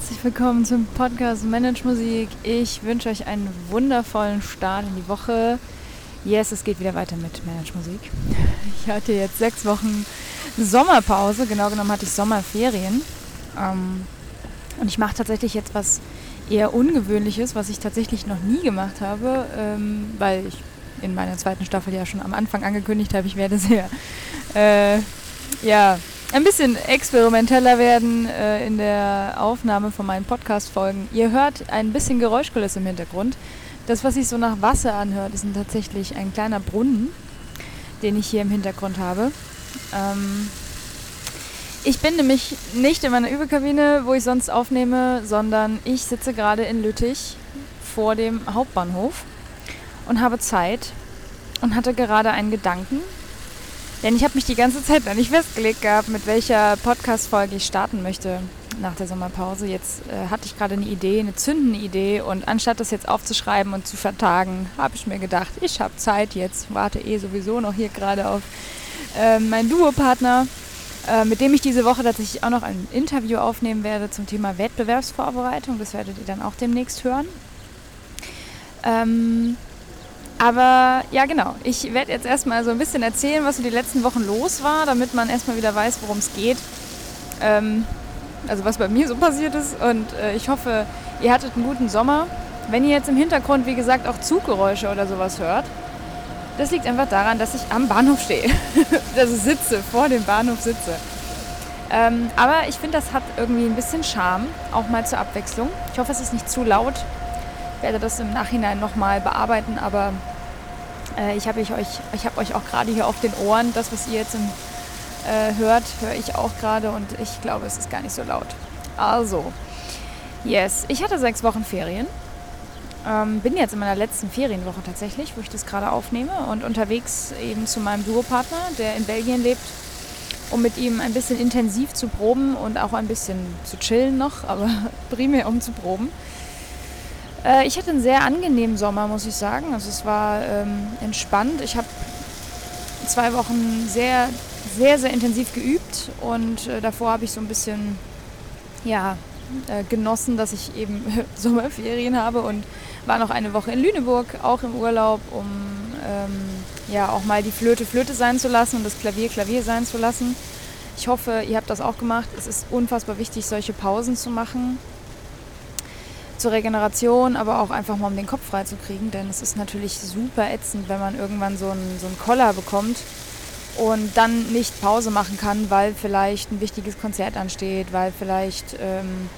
herzlich willkommen zum Podcast Manage Musik. Ich wünsche euch einen wundervollen Start in die Woche. Yes, es geht wieder weiter mit Manage Musik. Ich hatte jetzt sechs Wochen Sommerpause, genau genommen hatte ich Sommerferien. Ähm, und ich mache tatsächlich jetzt was eher Ungewöhnliches, was ich tatsächlich noch nie gemacht habe, ähm, weil ich in meiner zweiten Staffel ja schon am Anfang angekündigt habe, ich werde sehr, äh, ja, ein bisschen experimenteller werden äh, in der Aufnahme von meinen Podcast-Folgen. Ihr hört ein bisschen Geräuschkulisse im Hintergrund. Das, was sich so nach Wasser anhört, ist tatsächlich ein kleiner Brunnen, den ich hier im Hintergrund habe. Ähm, ich bin nämlich nicht in meiner Übekabine, wo ich sonst aufnehme, sondern ich sitze gerade in Lüttich vor dem Hauptbahnhof und habe Zeit und hatte gerade einen Gedanken, denn ich habe mich die ganze Zeit noch nicht festgelegt gehabt, mit welcher Podcast-Folge ich starten möchte nach der Sommerpause. Jetzt äh, hatte ich gerade eine Idee, eine zündende Idee und anstatt das jetzt aufzuschreiben und zu vertagen, habe ich mir gedacht, ich habe Zeit jetzt, warte eh sowieso noch hier gerade auf äh, meinen Duopartner, äh, mit dem ich diese Woche tatsächlich auch noch ein Interview aufnehmen werde zum Thema Wettbewerbsvorbereitung. Das werdet ihr dann auch demnächst hören. Ähm, aber ja, genau. Ich werde jetzt erstmal so ein bisschen erzählen, was so die letzten Wochen los war, damit man erstmal wieder weiß, worum es geht. Ähm, also was bei mir so passiert ist. Und äh, ich hoffe, ihr hattet einen guten Sommer. Wenn ihr jetzt im Hintergrund, wie gesagt, auch Zuggeräusche oder sowas hört, das liegt einfach daran, dass ich am Bahnhof stehe. also sitze, vor dem Bahnhof sitze. Ähm, aber ich finde, das hat irgendwie ein bisschen Charme, auch mal zur Abwechslung. Ich hoffe, es ist nicht zu laut. Ich werde das im Nachhinein nochmal bearbeiten, aber äh, ich habe euch, hab euch auch gerade hier auf den Ohren, das, was ihr jetzt im, äh, hört, höre ich auch gerade und ich glaube, es ist gar nicht so laut. Also, yes, ich hatte sechs Wochen Ferien. Ähm, bin jetzt in meiner letzten Ferienwoche tatsächlich, wo ich das gerade aufnehme und unterwegs eben zu meinem Duopartner, der in Belgien lebt, um mit ihm ein bisschen intensiv zu proben und auch ein bisschen zu chillen noch, aber primär um zu proben. Äh, ich hatte einen sehr angenehmen Sommer, muss ich sagen. Also es war ähm, entspannt. Ich habe zwei Wochen sehr, sehr, sehr intensiv geübt und äh, davor habe ich so ein bisschen, ja, äh, genossen, dass ich eben Sommerferien habe und war noch eine Woche in Lüneburg, auch im Urlaub, um ähm, ja auch mal die Flöte Flöte sein zu lassen und das Klavier Klavier sein zu lassen. Ich hoffe, ihr habt das auch gemacht. Es ist unfassbar wichtig, solche Pausen zu machen zur Regeneration, aber auch einfach mal um den Kopf frei zu kriegen, denn es ist natürlich super ätzend, wenn man irgendwann so einen, so einen Koller bekommt und dann nicht Pause machen kann, weil vielleicht ein wichtiges Konzert ansteht, weil vielleicht ähm,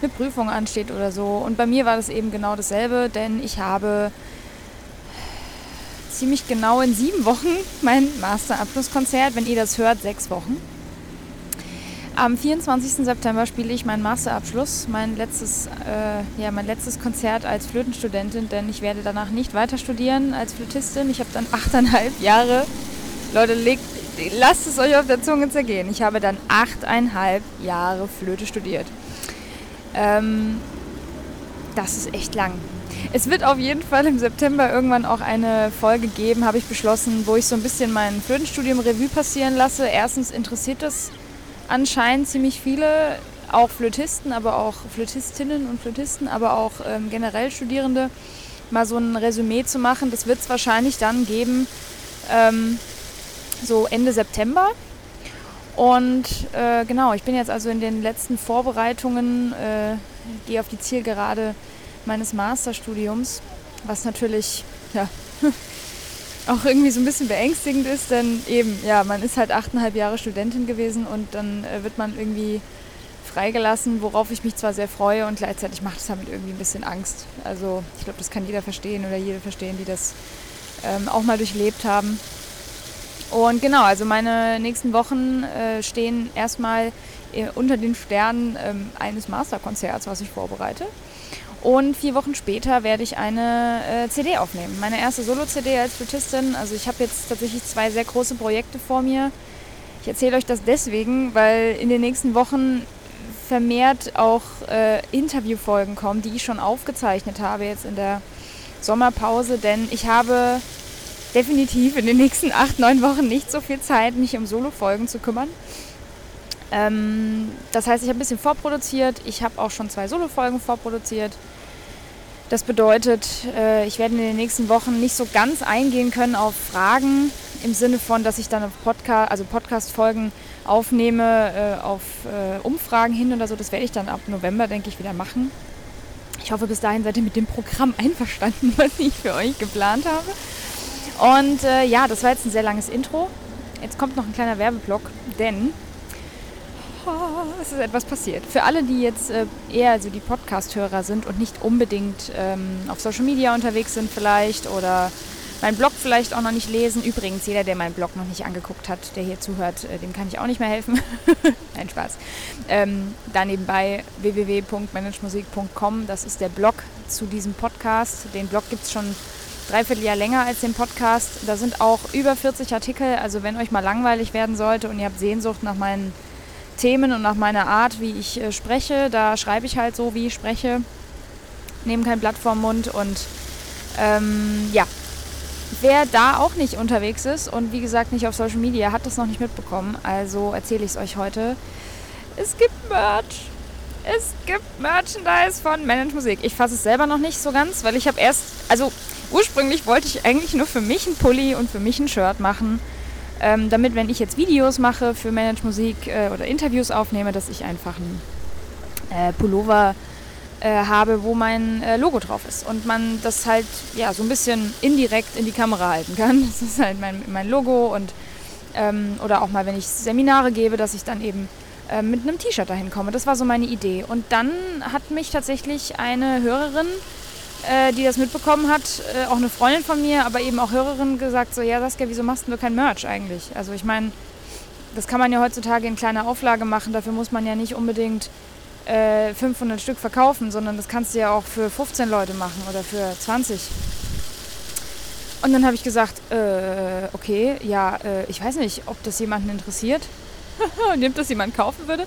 eine Prüfung ansteht oder so. Und bei mir war das eben genau dasselbe, denn ich habe ziemlich genau in sieben Wochen mein Masterabschlusskonzert, wenn ihr das hört, sechs Wochen. Am 24. September spiele ich meinen Masterabschluss, mein letztes, äh, ja, mein letztes Konzert als Flötenstudentin, denn ich werde danach nicht weiter studieren als Flötistin. Ich habe dann achteinhalb Jahre, Leute, legt, lasst es euch auf der Zunge zergehen. Ich habe dann achteinhalb Jahre Flöte studiert. Ähm, das ist echt lang. Es wird auf jeden Fall im September irgendwann auch eine Folge geben, habe ich beschlossen, wo ich so ein bisschen mein Flötenstudium Revue passieren lasse. Erstens interessiert das anscheinend ziemlich viele, auch Flötisten, aber auch Flötistinnen und Flötisten, aber auch ähm, generell Studierende, mal so ein Resümee zu machen. Das wird es wahrscheinlich dann geben, ähm, so Ende September. Und äh, genau, ich bin jetzt also in den letzten Vorbereitungen, äh, gehe auf die Zielgerade meines Masterstudiums, was natürlich ja, auch irgendwie so ein bisschen beängstigend ist, denn eben, ja, man ist halt achteinhalb Jahre Studentin gewesen und dann äh, wird man irgendwie freigelassen, worauf ich mich zwar sehr freue und gleichzeitig macht es damit irgendwie ein bisschen Angst. Also ich glaube, das kann jeder verstehen oder jede verstehen, die das ähm, auch mal durchlebt haben. Und genau, also meine nächsten Wochen äh, stehen erstmal äh, unter den Sternen ähm, eines Masterkonzerts, was ich vorbereite. Und vier Wochen später werde ich eine äh, CD aufnehmen. Meine erste Solo-CD als Flötistin. Also ich habe jetzt tatsächlich zwei sehr große Projekte vor mir. Ich erzähle euch das deswegen, weil in den nächsten Wochen vermehrt auch äh, Interviewfolgen kommen, die ich schon aufgezeichnet habe jetzt in der Sommerpause. Denn ich habe definitiv in den nächsten acht, neun Wochen nicht so viel Zeit, mich um Solo-Folgen zu kümmern. Ähm, das heißt, ich habe ein bisschen vorproduziert. Ich habe auch schon zwei Solo-Folgen vorproduziert. Das bedeutet, äh, ich werde in den nächsten Wochen nicht so ganz eingehen können auf Fragen im Sinne von, dass ich dann auf Podcast, also Podcast-Folgen aufnehme äh, auf äh, Umfragen hin oder so. Das werde ich dann ab November, denke ich, wieder machen. Ich hoffe, bis dahin seid ihr mit dem Programm einverstanden, was ich für euch geplant habe. Und äh, ja, das war jetzt ein sehr langes Intro. Jetzt kommt noch ein kleiner Werbeblock, denn es ist etwas passiert. Für alle, die jetzt äh, eher also die Podcast-Hörer sind und nicht unbedingt ähm, auf Social Media unterwegs sind vielleicht oder meinen Blog vielleicht auch noch nicht lesen. Übrigens, jeder, der meinen Blog noch nicht angeguckt hat, der hier zuhört, äh, dem kann ich auch nicht mehr helfen. Nein, Spaß. Ähm, da nebenbei www.managemusik.com, das ist der Blog zu diesem Podcast. Den Blog gibt es schon dreiviertel Jahr länger als den Podcast. Da sind auch über 40 Artikel. Also wenn euch mal langweilig werden sollte und ihr habt Sehnsucht nach meinen Themen und nach meiner Art, wie ich äh, spreche. Da schreibe ich halt so, wie ich spreche. Nehme kein Blatt vorm Mund und ähm, ja. Wer da auch nicht unterwegs ist und wie gesagt nicht auf Social Media, hat das noch nicht mitbekommen. Also erzähle ich es euch heute. Es gibt Merch. Es gibt Merchandise von Manage Musik. Ich fasse es selber noch nicht so ganz, weil ich habe erst, also ursprünglich wollte ich eigentlich nur für mich ein Pulli und für mich ein Shirt machen ähm, damit, wenn ich jetzt Videos mache für Manage Musik äh, oder Interviews aufnehme, dass ich einfach einen äh, Pullover äh, habe, wo mein äh, Logo drauf ist und man das halt ja so ein bisschen indirekt in die Kamera halten kann. Das ist halt mein, mein Logo und ähm, oder auch mal, wenn ich Seminare gebe, dass ich dann eben äh, mit einem T-Shirt dahin komme. Das war so meine Idee. Und dann hat mich tatsächlich eine Hörerin äh, die das mitbekommen hat, äh, auch eine Freundin von mir, aber eben auch Hörerin gesagt, so, ja Saskia, wieso machst du kein Merch eigentlich? Also ich meine, das kann man ja heutzutage in kleiner Auflage machen, dafür muss man ja nicht unbedingt äh, 500 Stück verkaufen, sondern das kannst du ja auch für 15 Leute machen oder für 20. Und dann habe ich gesagt, äh, okay, ja, äh, ich weiß nicht, ob das jemanden interessiert, nimmt das jemand kaufen würde.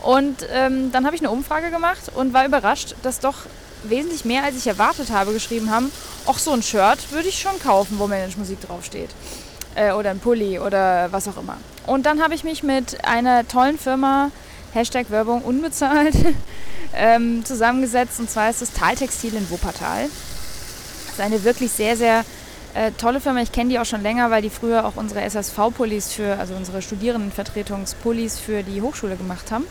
Und ähm, dann habe ich eine Umfrage gemacht und war überrascht, dass doch wesentlich mehr, als ich erwartet habe, geschrieben haben, auch so ein Shirt würde ich schon kaufen, wo Manage Musik draufsteht. Äh, oder ein Pulli oder was auch immer. Und dann habe ich mich mit einer tollen Firma, Hashtag Werbung unbezahlt, ähm, zusammengesetzt. Und zwar ist das Taltextil in Wuppertal. Das ist eine wirklich sehr, sehr äh, tolle Firma. Ich kenne die auch schon länger, weil die früher auch unsere SSV-Pullis für, also unsere Studierendenvertretungspullis für die Hochschule gemacht haben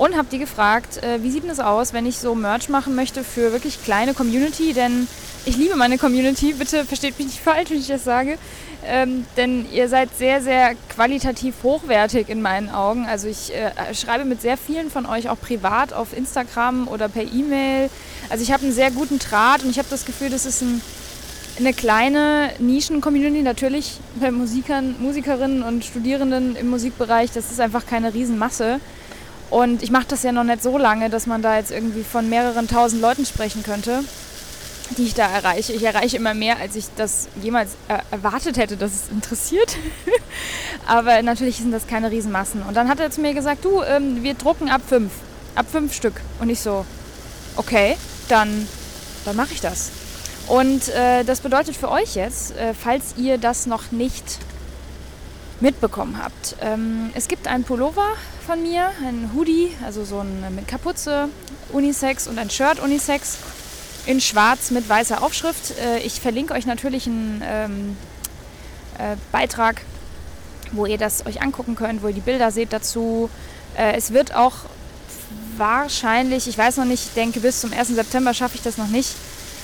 und habe die gefragt, äh, wie sieht denn das aus, wenn ich so Merch machen möchte für wirklich kleine Community, denn ich liebe meine Community, bitte versteht mich nicht falsch, wenn ich das sage, ähm, denn ihr seid sehr, sehr qualitativ hochwertig in meinen Augen. Also ich äh, schreibe mit sehr vielen von euch auch privat auf Instagram oder per E-Mail. Also ich habe einen sehr guten Draht und ich habe das Gefühl, das ist ein, eine kleine Nischen-Community. Natürlich bei Musikern, Musikerinnen und Studierenden im Musikbereich, das ist einfach keine Riesenmasse. Und ich mache das ja noch nicht so lange, dass man da jetzt irgendwie von mehreren tausend Leuten sprechen könnte, die ich da erreiche. Ich erreiche immer mehr, als ich das jemals erwartet hätte, dass es interessiert. Aber natürlich sind das keine Riesenmassen. Und dann hat er zu mir gesagt, du, ähm, wir drucken ab fünf. Ab fünf Stück. Und ich so, okay, dann, dann mache ich das. Und äh, das bedeutet für euch jetzt, äh, falls ihr das noch nicht mitbekommen habt. Ähm, es gibt einen Pullover von mir, ein Hoodie, also so ein mit Kapuze Unisex und ein Shirt Unisex in schwarz mit weißer Aufschrift. Äh, ich verlinke euch natürlich einen ähm, äh, Beitrag, wo ihr das euch angucken könnt, wo ihr die Bilder seht dazu. Äh, es wird auch wahrscheinlich, ich weiß noch nicht, ich denke bis zum 1. September schaffe ich das noch nicht,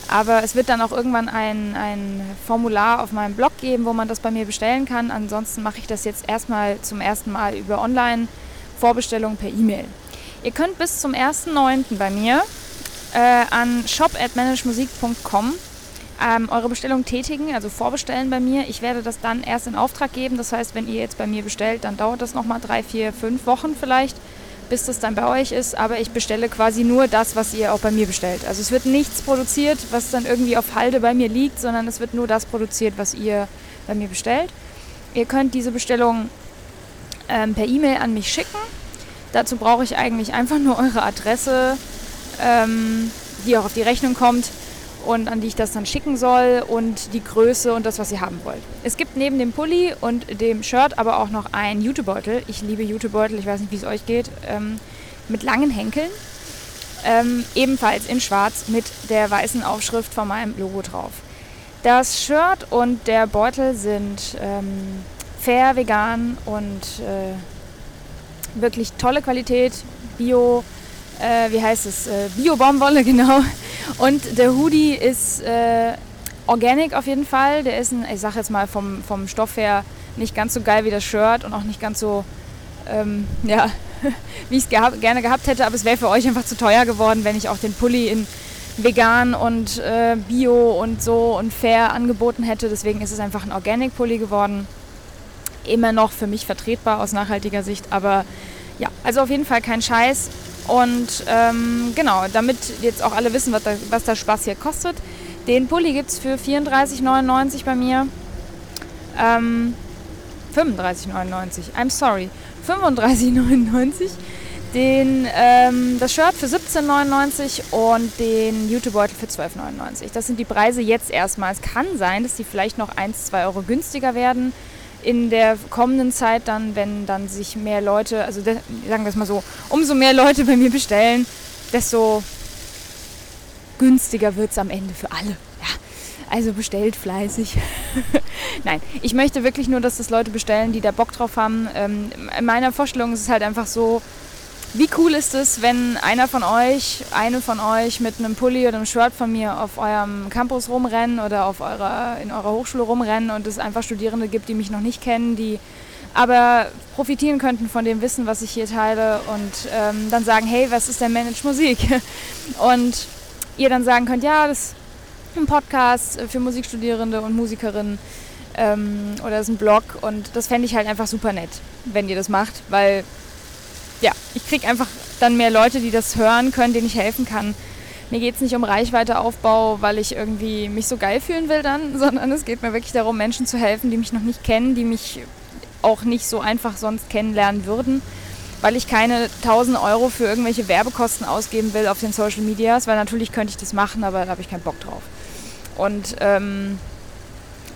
aber es wird dann auch irgendwann ein, ein Formular auf meinem Blog geben, wo man das bei mir bestellen kann. Ansonsten mache ich das jetzt erstmal zum ersten Mal über Online-Vorbestellung per E-Mail. Ihr könnt bis zum 1.9. bei mir äh, an shop.managemusik.com ähm, eure Bestellung tätigen, also vorbestellen bei mir. Ich werde das dann erst in Auftrag geben. Das heißt, wenn ihr jetzt bei mir bestellt, dann dauert das nochmal drei, vier, fünf Wochen vielleicht bis das dann bei euch ist, aber ich bestelle quasi nur das, was ihr auch bei mir bestellt. Also es wird nichts produziert, was dann irgendwie auf Halde bei mir liegt, sondern es wird nur das produziert, was ihr bei mir bestellt. Ihr könnt diese Bestellung ähm, per E-Mail an mich schicken. Dazu brauche ich eigentlich einfach nur eure Adresse, ähm, die auch auf die Rechnung kommt und an die ich das dann schicken soll und die Größe und das, was ihr haben wollt. Es gibt neben dem Pulli und dem Shirt aber auch noch einen Jutebeutel. Ich liebe Jutebeutel, ich weiß nicht, wie es euch geht, ähm, mit langen Henkeln. Ähm, ebenfalls in schwarz mit der weißen Aufschrift von meinem Logo drauf. Das Shirt und der Beutel sind ähm, fair, vegan und äh, wirklich tolle Qualität, Bio, äh, wie heißt es, äh, Bio-Baumwolle, genau. Und der Hoodie ist äh, organic auf jeden Fall. Der ist, ein, ich sag jetzt mal vom, vom Stoff her, nicht ganz so geil wie das Shirt und auch nicht ganz so, ähm, ja, wie ich es geha gerne gehabt hätte. Aber es wäre für euch einfach zu teuer geworden, wenn ich auch den Pulli in vegan und äh, bio und so und fair angeboten hätte. Deswegen ist es einfach ein Organic-Pulli geworden. Immer noch für mich vertretbar aus nachhaltiger Sicht, aber ja, also auf jeden Fall kein Scheiß. Und ähm, genau, damit jetzt auch alle wissen, was, da, was der Spaß hier kostet. Den Pulli gibt es für 34,99 bei mir. Ähm, 35,99. I'm sorry. 35,99. Den, ähm, das Shirt für 17,99 und den Jutebeutel für 12,99. Das sind die Preise jetzt erstmal. Es kann sein, dass die vielleicht noch 1, 2 Euro günstiger werden in der kommenden Zeit dann, wenn dann sich mehr Leute, also de, sagen wir es mal so, umso mehr Leute bei mir bestellen, desto günstiger wird es am Ende für alle. Ja, also bestellt fleißig. Nein, ich möchte wirklich nur, dass das Leute bestellen, die da Bock drauf haben. Ähm, in meiner Vorstellung ist es halt einfach so, wie cool ist es, wenn einer von euch, eine von euch mit einem Pulli oder einem Shirt von mir auf eurem Campus rumrennen oder auf eurer, in eurer Hochschule rumrennen und es einfach Studierende gibt, die mich noch nicht kennen, die aber profitieren könnten von dem Wissen, was ich hier teile und ähm, dann sagen, hey, was ist denn Managed Musik? Und ihr dann sagen könnt, ja, das ist ein Podcast für Musikstudierende und Musikerinnen ähm, oder das ist ein Blog und das fände ich halt einfach super nett, wenn ihr das macht, weil ja, ich kriege einfach dann mehr Leute, die das hören können, denen ich helfen kann. Mir geht es nicht um Reichweiteaufbau, weil ich irgendwie mich so geil fühlen will dann, sondern es geht mir wirklich darum, Menschen zu helfen, die mich noch nicht kennen, die mich auch nicht so einfach sonst kennenlernen würden, weil ich keine 1000 Euro für irgendwelche Werbekosten ausgeben will auf den Social Medias, weil natürlich könnte ich das machen, aber da habe ich keinen Bock drauf. Und ähm,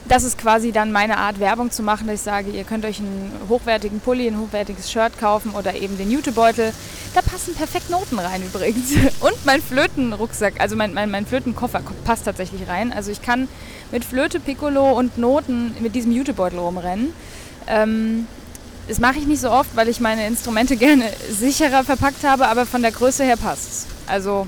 das ist quasi dann meine Art, Werbung zu machen, dass ich sage, ihr könnt euch einen hochwertigen Pulli, ein hochwertiges Shirt kaufen oder eben den Jutebeutel. Da passen perfekt Noten rein übrigens. Und mein Flötenrucksack, also mein, mein, mein Flötenkoffer passt tatsächlich rein. Also ich kann mit Flöte, Piccolo und Noten mit diesem Jutebeutel rumrennen. Ähm, das mache ich nicht so oft, weil ich meine Instrumente gerne sicherer verpackt habe, aber von der Größe her passt es. Also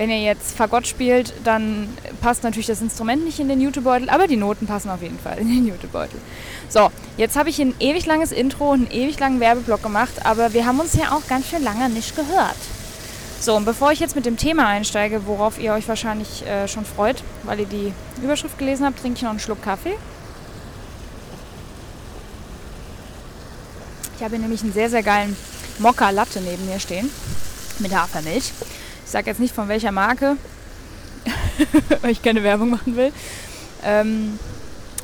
wenn ihr jetzt Fagott spielt, dann passt natürlich das Instrument nicht in den Jutebeutel, aber die Noten passen auf jeden Fall in den Jutebeutel. So, jetzt habe ich ein ewig langes Intro und einen ewig langen Werbeblock gemacht, aber wir haben uns ja auch ganz schön lange nicht gehört. So, und bevor ich jetzt mit dem Thema einsteige, worauf ihr euch wahrscheinlich äh, schon freut, weil ihr die Überschrift gelesen habt, trinke ich noch einen Schluck Kaffee. Ich habe hier nämlich einen sehr, sehr geilen Mokka Latte neben mir stehen mit Hafermilch. Ich sage jetzt nicht von welcher Marke, weil ich keine Werbung machen will. Ähm,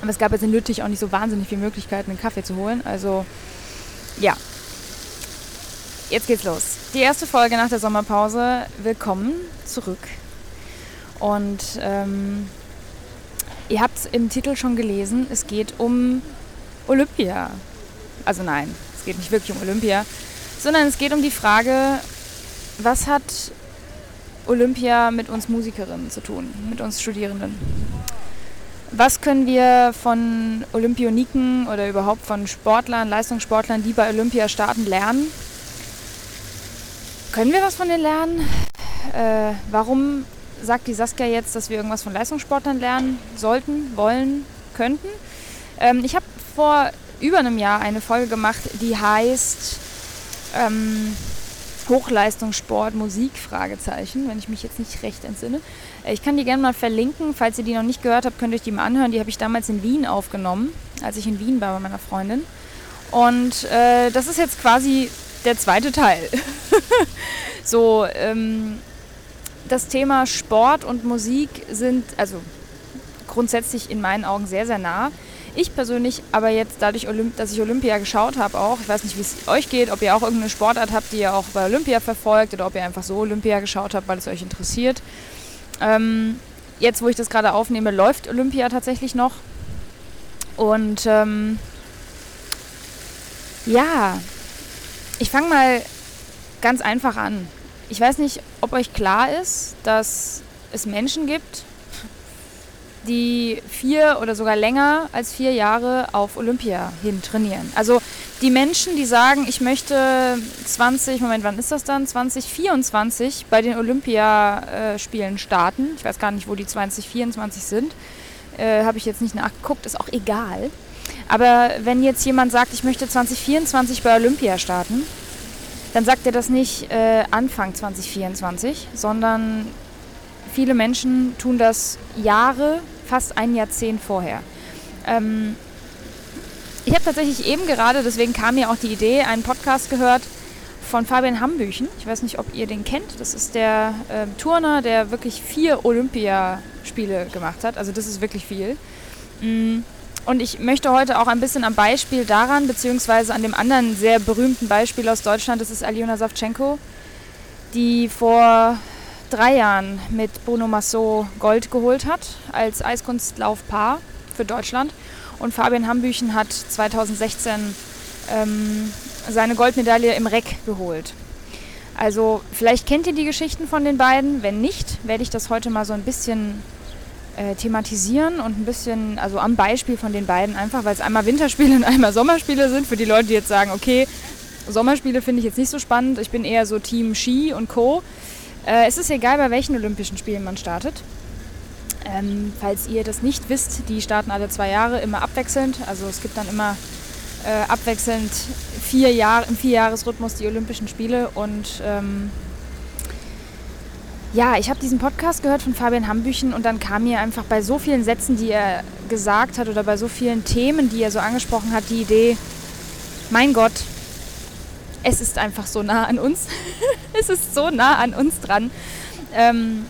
aber es gab jetzt in Lüttich auch nicht so wahnsinnig viele Möglichkeiten, einen Kaffee zu holen. Also ja, jetzt geht's los. Die erste Folge nach der Sommerpause. Willkommen zurück. Und ähm, ihr habt es im Titel schon gelesen, es geht um Olympia. Also nein, es geht nicht wirklich um Olympia, sondern es geht um die Frage, was hat Olympia mit uns Musikerinnen zu tun, mit uns Studierenden. Was können wir von Olympioniken oder überhaupt von Sportlern, Leistungssportlern, die bei Olympia starten, lernen? Können wir was von denen lernen? Äh, warum sagt die Saskia jetzt, dass wir irgendwas von Leistungssportlern lernen sollten, wollen, könnten? Ähm, ich habe vor über einem Jahr eine Folge gemacht, die heißt ähm, Hochleistungssport, Musik, Fragezeichen, wenn ich mich jetzt nicht recht entsinne. Äh, ich kann die gerne mal verlinken. Falls ihr die noch nicht gehört habt, könnt ihr euch die mal anhören. Die habe ich damals in Wien aufgenommen, als ich in Wien war bei meiner Freundin. Und äh, das ist jetzt quasi der zweite Teil. so, ähm, das Thema Sport und Musik sind also grundsätzlich in meinen Augen sehr, sehr nah. Ich persönlich, aber jetzt dadurch, dass ich Olympia geschaut habe auch, ich weiß nicht, wie es euch geht, ob ihr auch irgendeine Sportart habt, die ihr auch bei Olympia verfolgt oder ob ihr einfach so Olympia geschaut habt, weil es euch interessiert. Ähm, jetzt, wo ich das gerade aufnehme, läuft Olympia tatsächlich noch. Und ähm, ja, ich fange mal ganz einfach an. Ich weiß nicht, ob euch klar ist, dass es Menschen gibt, die vier oder sogar länger als vier Jahre auf Olympia hin trainieren. Also die Menschen, die sagen, ich möchte 20, Moment, wann ist das dann? 2024 bei den Olympiaspielen starten. Ich weiß gar nicht, wo die 2024 sind. Äh, Habe ich jetzt nicht nachgeguckt, ist auch egal. Aber wenn jetzt jemand sagt, ich möchte 2024 bei Olympia starten, dann sagt er das nicht äh, Anfang 2024, sondern viele Menschen tun das Jahre fast ein Jahrzehnt vorher. Ähm, ich habe tatsächlich eben gerade, deswegen kam mir auch die Idee, einen Podcast gehört von Fabian Hambüchen. Ich weiß nicht, ob ihr den kennt. Das ist der äh, Turner, der wirklich vier Olympiaspiele gemacht hat. Also das ist wirklich viel. Mm. Und ich möchte heute auch ein bisschen am Beispiel daran, beziehungsweise an dem anderen sehr berühmten Beispiel aus Deutschland, das ist Aljona Savchenko, die vor drei Jahren mit Bruno Massot Gold geholt hat als Eiskunstlaufpaar für Deutschland. Und Fabian Hambüchen hat 2016 ähm, seine Goldmedaille im Reck geholt. Also vielleicht kennt ihr die Geschichten von den beiden. Wenn nicht, werde ich das heute mal so ein bisschen äh, thematisieren und ein bisschen, also am Beispiel von den beiden einfach, weil es einmal Winterspiele und einmal Sommerspiele sind. Für die Leute, die jetzt sagen, okay, Sommerspiele finde ich jetzt nicht so spannend. Ich bin eher so Team Ski und Co. Äh, es ist egal, bei welchen Olympischen Spielen man startet. Ähm, falls ihr das nicht wisst, die starten alle zwei Jahre immer abwechselnd. Also es gibt dann immer äh, abwechselnd vier Jahre, im Vierjahresrhythmus die Olympischen Spiele. Und ähm, ja, ich habe diesen Podcast gehört von Fabian Hambüchen und dann kam mir einfach bei so vielen Sätzen, die er gesagt hat oder bei so vielen Themen, die er so angesprochen hat, die Idee, mein Gott, es ist einfach so nah an uns. es ist so nah an uns dran. Ähm,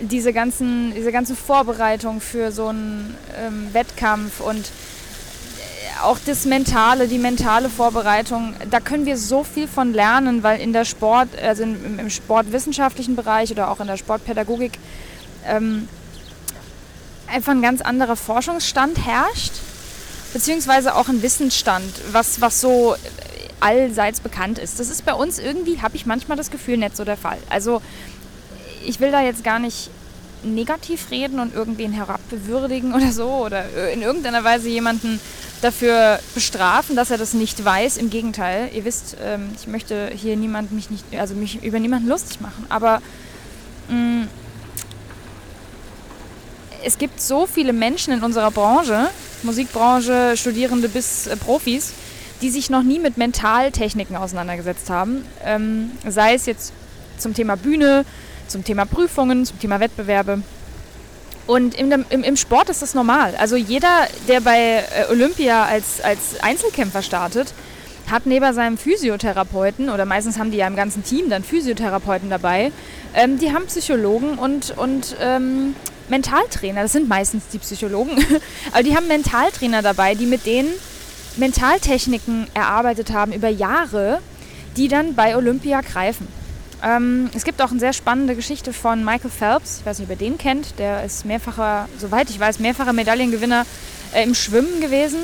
diese, ganzen, diese ganze Vorbereitung für so einen ähm, Wettkampf und äh, auch das Mentale, die mentale Vorbereitung, da können wir so viel von lernen, weil in der Sport, also im, im sportwissenschaftlichen Bereich oder auch in der Sportpädagogik ähm, einfach ein ganz anderer Forschungsstand herrscht, beziehungsweise auch ein Wissensstand, was, was so allseits bekannt ist. Das ist bei uns irgendwie, habe ich manchmal das Gefühl, nicht so der Fall. Also ich will da jetzt gar nicht negativ reden und irgendwen herabbewürdigen oder so oder in irgendeiner Weise jemanden dafür bestrafen, dass er das nicht weiß. Im Gegenteil, ihr wisst, ähm, ich möchte hier niemand mich nicht, also mich über niemanden lustig machen, aber mh, mm, es gibt so viele Menschen in unserer Branche, Musikbranche, Studierende bis äh, Profis, die sich noch nie mit Mentaltechniken auseinandergesetzt haben. Ähm, sei es jetzt zum Thema Bühne, zum Thema Prüfungen, zum Thema Wettbewerbe. Und im, im, im Sport ist das normal. Also jeder, der bei äh, Olympia als, als Einzelkämpfer startet, hat neben seinem Physiotherapeuten, oder meistens haben die ja im ganzen Team dann Physiotherapeuten dabei, ähm, die haben Psychologen und, und ähm, Mentaltrainer. Das sind meistens die Psychologen. Aber die haben Mentaltrainer dabei, die mit denen Mentaltechniken erarbeitet haben über Jahre, die dann bei Olympia greifen. Ähm, es gibt auch eine sehr spannende Geschichte von Michael Phelps, ich weiß nicht, ob ihr den kennt, der ist mehrfacher, soweit ich weiß, mehrfacher Medaillengewinner äh, im Schwimmen gewesen,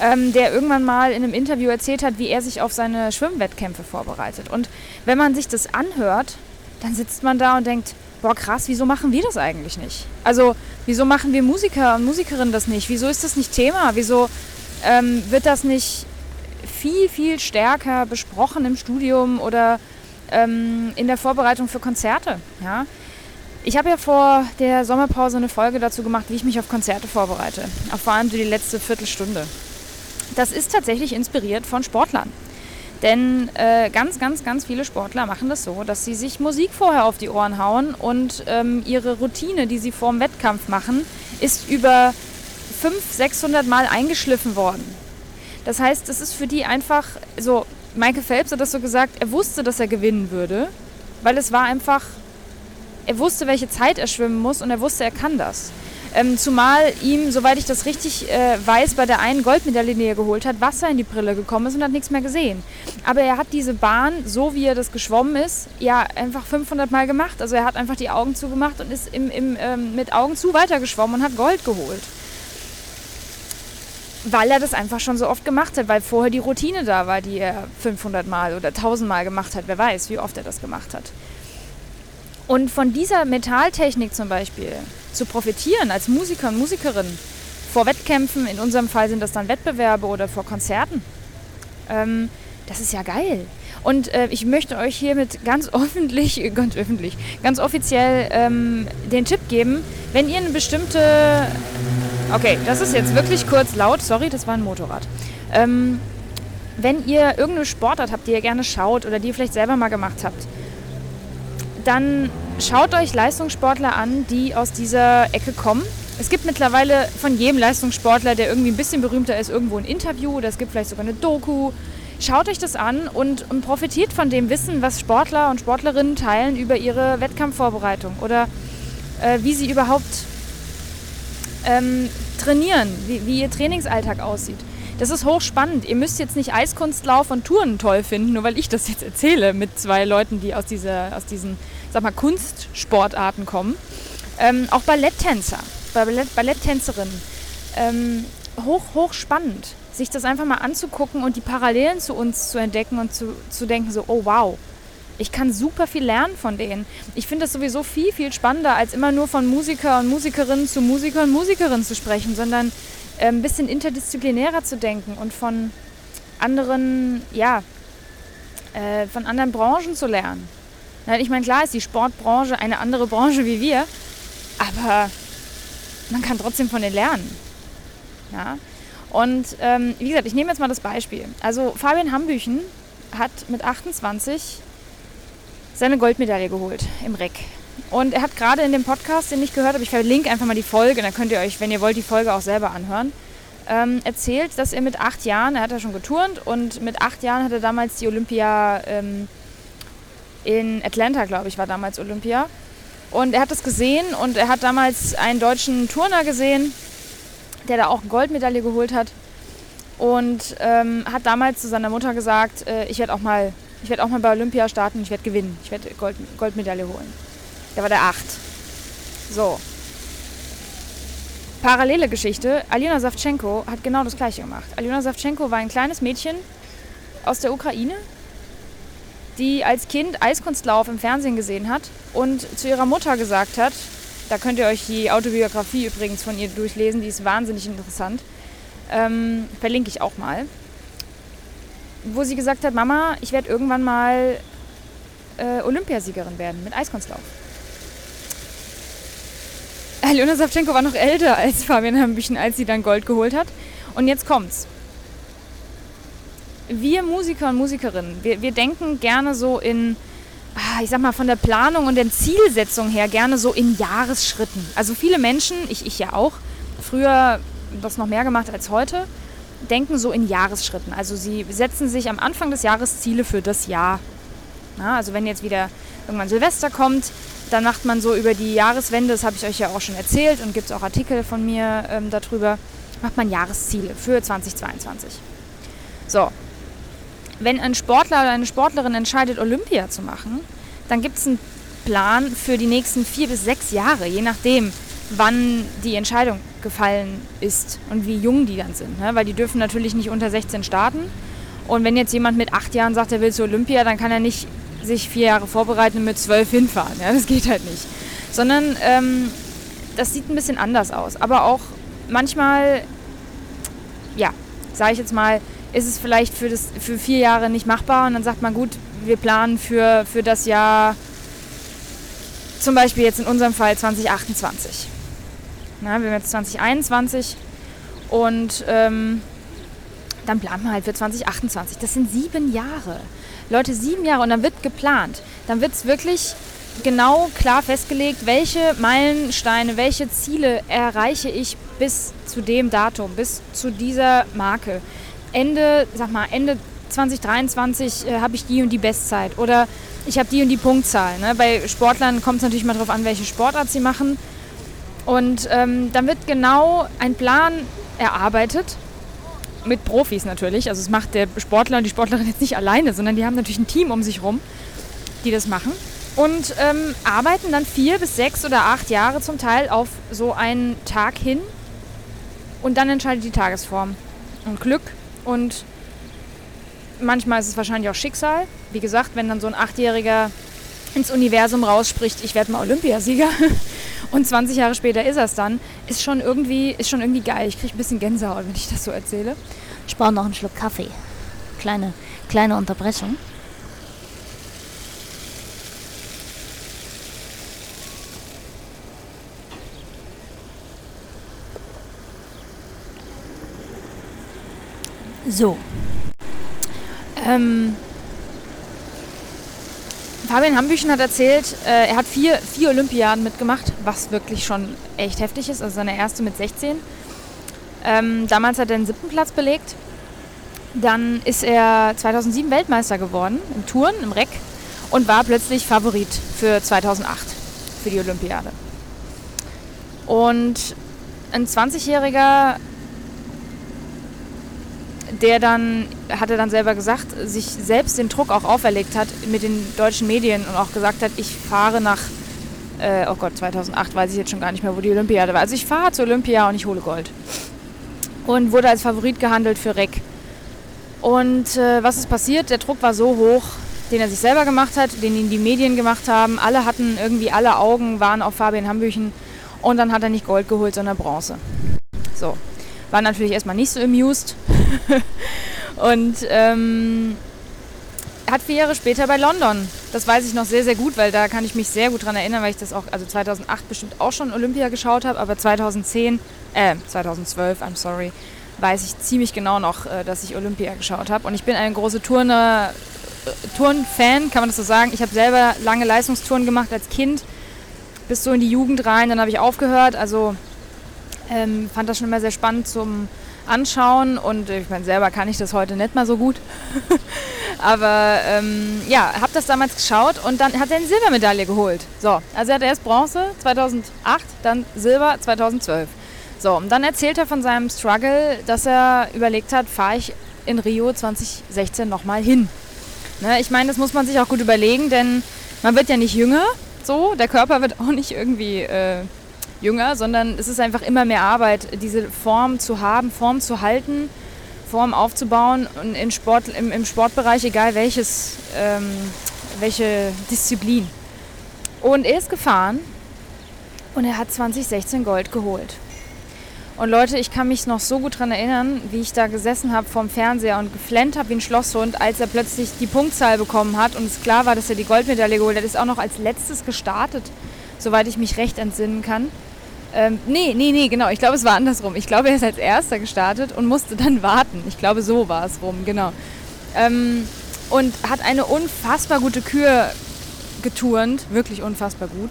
ähm, der irgendwann mal in einem Interview erzählt hat, wie er sich auf seine Schwimmwettkämpfe vorbereitet. Und wenn man sich das anhört, dann sitzt man da und denkt, boah krass, wieso machen wir das eigentlich nicht? Also wieso machen wir Musiker und Musikerinnen das nicht? Wieso ist das nicht Thema? Wieso ähm, wird das nicht viel, viel stärker besprochen im Studium oder ähm, in der Vorbereitung für Konzerte? Ja? Ich habe ja vor der Sommerpause eine Folge dazu gemacht, wie ich mich auf Konzerte vorbereite. Auch vor allem die letzte Viertelstunde. Das ist tatsächlich inspiriert von Sportlern. Denn äh, ganz, ganz, ganz viele Sportler machen das so, dass sie sich Musik vorher auf die Ohren hauen und ähm, ihre Routine, die sie vor dem Wettkampf machen, ist über 500, 600 Mal eingeschliffen worden. Das heißt, es ist für die einfach so, Michael Phelps hat das so gesagt, er wusste, dass er gewinnen würde, weil es war einfach, er wusste, welche Zeit er schwimmen muss und er wusste, er kann das. Ähm, zumal ihm, soweit ich das richtig äh, weiß, bei der einen Goldmedaille, die er geholt hat, Wasser in die Brille gekommen ist und hat nichts mehr gesehen. Aber er hat diese Bahn, so wie er das geschwommen ist, ja einfach 500 Mal gemacht. Also er hat einfach die Augen zugemacht und ist im, im, ähm, mit Augen zu weitergeschwommen und hat Gold geholt. Weil er das einfach schon so oft gemacht hat, weil vorher die Routine da war, die er 500 Mal oder 1000 Mal gemacht hat. Wer weiß, wie oft er das gemacht hat. Und von dieser Metalltechnik zum Beispiel zu profitieren als Musiker und Musikerin vor Wettkämpfen, in unserem Fall sind das dann Wettbewerbe oder vor Konzerten, ähm, das ist ja geil. Und äh, ich möchte euch hiermit ganz öffentlich, ganz öffentlich, ganz offiziell ähm, den Tipp geben, wenn ihr eine bestimmte, okay, das ist jetzt wirklich kurz laut, sorry, das war ein Motorrad. Ähm, wenn ihr irgendeine Sportart habt, die ihr gerne schaut oder die ihr vielleicht selber mal gemacht habt, dann schaut euch Leistungssportler an, die aus dieser Ecke kommen. Es gibt mittlerweile von jedem Leistungssportler, der irgendwie ein bisschen berühmter ist, irgendwo ein Interview oder es gibt vielleicht sogar eine Doku. Schaut euch das an und, profitiert von dem Wissen, was Sportler und Sportlerinnen teilen über ihre Wettkampfvorbereitung oder äh, wie sie überhaupt ähm, trainieren, wie, wie ihr Trainingsalltag aussieht. Das ist hochspannend. Ihr müsst jetzt nicht Eiskunstlauf und Touren toll finden, nur weil ich das jetzt erzähle mit zwei Leuten, die aus, dieser, aus diesen sag mal, Kunstsportarten kommen. Ähm, auch Balletttänzer, Ballett, Balletttänzerinnen. Ähm, hoch, hoch spannend, sich das einfach mal anzugucken und die Parallelen zu uns zu entdecken und zu, zu denken, so, oh wow, ich kann super viel lernen von denen. Ich finde das sowieso viel, viel spannender, als immer nur von Musiker und Musikerinnen zu Musiker und Musikerinnen zu sprechen, sondern ein ähm, bisschen interdisziplinärer zu denken und von anderen, ja, äh, von anderen Branchen zu lernen. Ich meine, klar ist die Sportbranche eine andere Branche wie wir, aber man kann trotzdem von denen lernen. Ja? Und ähm, wie gesagt, ich nehme jetzt mal das Beispiel. Also Fabian Hambüchen hat mit 28 seine Goldmedaille geholt im Reck. Und er hat gerade in dem Podcast, den ich gehört habe, ich verlinke einfach mal die Folge, dann könnt ihr euch, wenn ihr wollt, die Folge auch selber anhören, ähm, erzählt, dass er mit acht Jahren, er hat ja schon geturnt und mit acht Jahren hat er damals die Olympia ähm, in Atlanta, glaube ich, war damals Olympia. Und er hat das gesehen und er hat damals einen deutschen Turner gesehen, der da auch Goldmedaille geholt hat. Und ähm, hat damals zu seiner Mutter gesagt, äh, ich werde auch, mal, werd auch mal bei Olympia starten, ich werde gewinnen, ich werde Gold, Goldmedaille holen. Da war der 8. So. Parallele Geschichte. Aljona Savchenko hat genau das gleiche gemacht. Aljona Savchenko war ein kleines Mädchen aus der Ukraine, die als Kind Eiskunstlauf im Fernsehen gesehen hat und zu ihrer Mutter gesagt hat, da könnt ihr euch die Autobiografie übrigens von ihr durchlesen, die ist wahnsinnig interessant, ähm, verlinke ich auch mal, wo sie gesagt hat, Mama, ich werde irgendwann mal äh, Olympiasiegerin werden mit Eiskunstlauf. Aljona Savchenko war noch älter als Fabian Hambüchen, als sie dann Gold geholt hat. Und jetzt kommt's. Wir Musiker und Musikerinnen, wir, wir denken gerne so in, ich sag mal, von der Planung und der Zielsetzung her gerne so in Jahresschritten. Also viele Menschen, ich, ich ja auch, früher das noch mehr gemacht als heute, denken so in Jahresschritten. Also sie setzen sich am Anfang des Jahres Ziele für das Jahr. Ja, also wenn jetzt wieder irgendwann Silvester kommt, dann macht man so über die Jahreswende, das habe ich euch ja auch schon erzählt und gibt es auch Artikel von mir ähm, darüber, macht man Jahresziele für 2022. So, wenn ein Sportler oder eine Sportlerin entscheidet, Olympia zu machen, dann gibt es einen Plan für die nächsten vier bis sechs Jahre, je nachdem, wann die Entscheidung gefallen ist und wie jung die dann sind. Ne? Weil die dürfen natürlich nicht unter 16 starten. Und wenn jetzt jemand mit acht Jahren sagt, er will zu Olympia, dann kann er nicht sich vier Jahre vorbereiten und mit zwölf hinfahren. Ja, das geht halt nicht. Sondern ähm, das sieht ein bisschen anders aus. Aber auch manchmal, ja, sage ich jetzt mal, ist es vielleicht für, das, für vier Jahre nicht machbar und dann sagt man, gut, wir planen für, für das Jahr, zum Beispiel jetzt in unserem Fall 2028. Na, wir haben jetzt 2021 und ähm, dann planen wir halt für 2028. Das sind sieben Jahre. Leute, sieben Jahre und dann wird geplant. Dann wird es wirklich genau klar festgelegt, welche Meilensteine, welche Ziele erreiche ich bis zu dem Datum, bis zu dieser Marke. Ende, sag mal, Ende 2023 äh, habe ich die und die Bestzeit oder ich habe die und die Punktzahl. Ne? Bei Sportlern kommt es natürlich mal darauf an, welche Sportart sie machen. Und ähm, dann wird genau ein Plan erarbeitet, mit Profis natürlich. Also es macht der Sportler und die Sportlerin jetzt nicht alleine, sondern die haben natürlich ein Team um sich rum, die das machen. Und ähm, arbeiten dann vier bis sechs oder acht Jahre zum Teil auf so einen Tag hin. Und dann entscheidet die Tagesform. Und Glück und manchmal ist es wahrscheinlich auch Schicksal. Wie gesagt, wenn dann so ein Achtjähriger ins Universum rausspricht, ich werde mal Olympiasieger und 20 Jahre später ist er es dann, ist schon irgendwie, ist schon irgendwie geil. Ich kriege ein bisschen Gänsehaut, wenn ich das so erzähle. Ich brauche noch einen Schluck Kaffee. Kleine, kleine Unterbrechung. So. Ähm, Fabian Hambüchen hat erzählt, äh, er hat vier, vier Olympiaden mitgemacht, was wirklich schon echt heftig ist. Also seine erste mit 16. Ähm, damals hat er den siebten Platz belegt. Dann ist er 2007 Weltmeister geworden im Touren, im Reck und war plötzlich Favorit für 2008 für die Olympiade. Und ein 20-Jähriger der dann, hat er dann selber gesagt, sich selbst den Druck auch auferlegt hat mit den deutschen Medien und auch gesagt hat, ich fahre nach, äh, oh Gott, 2008 weiß ich jetzt schon gar nicht mehr, wo die Olympiade war. Also ich fahre zur Olympia und ich hole Gold. Und wurde als Favorit gehandelt für Reck. Und äh, was ist passiert? Der Druck war so hoch, den er sich selber gemacht hat, den ihn die Medien gemacht haben. Alle hatten irgendwie, alle Augen waren auf Fabian Hambüchen. Und dann hat er nicht Gold geholt, sondern Bronze. So. War natürlich erstmal nicht so amused. und ähm, hat vier Jahre später bei London, das weiß ich noch sehr, sehr gut, weil da kann ich mich sehr gut dran erinnern, weil ich das auch, also 2008 bestimmt auch schon Olympia geschaut habe, aber 2010, äh, 2012, I'm sorry, weiß ich ziemlich genau noch, äh, dass ich Olympia geschaut habe. Und ich bin eine große Turner, äh, Turnfan, kann man das so sagen. Ich habe selber lange Leistungstouren gemacht als Kind, bis so in die Jugend rein, dann habe ich aufgehört, also ähm, fand das schon immer sehr spannend zum Anschauen und ich meine, selber kann ich das heute nicht mal so gut. Aber ähm, ja, habe das damals geschaut und dann hat er eine Silbermedaille geholt. So, also er hat erst Bronze 2008, dann Silber 2012. So, und dann erzählt er von seinem Struggle, dass er überlegt hat, fahre ich in Rio 2016 nochmal hin. Ne, ich meine, das muss man sich auch gut überlegen, denn man wird ja nicht jünger, so, der Körper wird auch nicht irgendwie äh, jünger, sondern es ist einfach immer mehr Arbeit, diese Form zu haben, Form zu halten, Form aufzubauen und in Sport, im, im Sportbereich, egal welches, ähm, welche Disziplin. Und er ist gefahren und er hat 2016 Gold geholt. Und Leute, ich kann mich noch so gut daran erinnern, wie ich da gesessen habe vorm Fernseher und geflennt habe wie ein Schlosshund, als er plötzlich die Punktzahl bekommen hat und es klar war, dass er die Goldmedaille geholt hat. Er ist auch noch als letztes gestartet, soweit ich mich recht entsinnen kann. Ähm, nee, nee, nee, genau. Ich glaube, es war andersrum. Ich glaube, er ist als erster gestartet und musste dann warten. Ich glaube, so war es rum, genau. Ähm, und hat eine unfassbar gute Kür geturnt, wirklich unfassbar gut.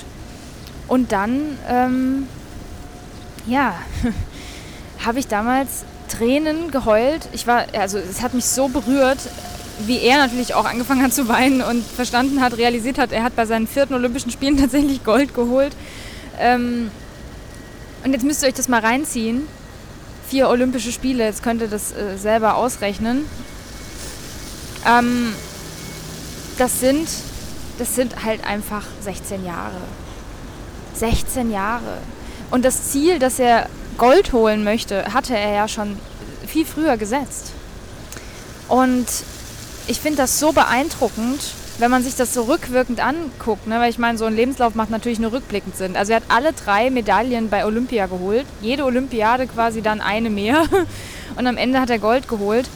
Und dann, ähm, ja, habe ich damals Tränen geheult. Ich war, also es hat mich so berührt, wie er natürlich auch angefangen hat zu weinen und verstanden hat, realisiert hat, er hat bei seinen vierten Olympischen Spielen tatsächlich Gold geholt. Ähm, und jetzt müsst ihr euch das mal reinziehen. Vier Olympische Spiele, jetzt könnt ihr das äh, selber ausrechnen. Ähm, das sind, das sind halt einfach 16 Jahre. 16 Jahre. Und das Ziel, dass er Gold holen möchte, hatte er ja schon viel früher gesetzt. Und ich finde das so beeindruckend, wenn man sich das so rückwirkend anguckt, ne, weil ich meine, so ein Lebenslauf macht natürlich nur rückblickend Sinn. Also er hat alle drei Medaillen bei Olympia geholt, jede Olympiade quasi dann eine mehr und am Ende hat er Gold geholt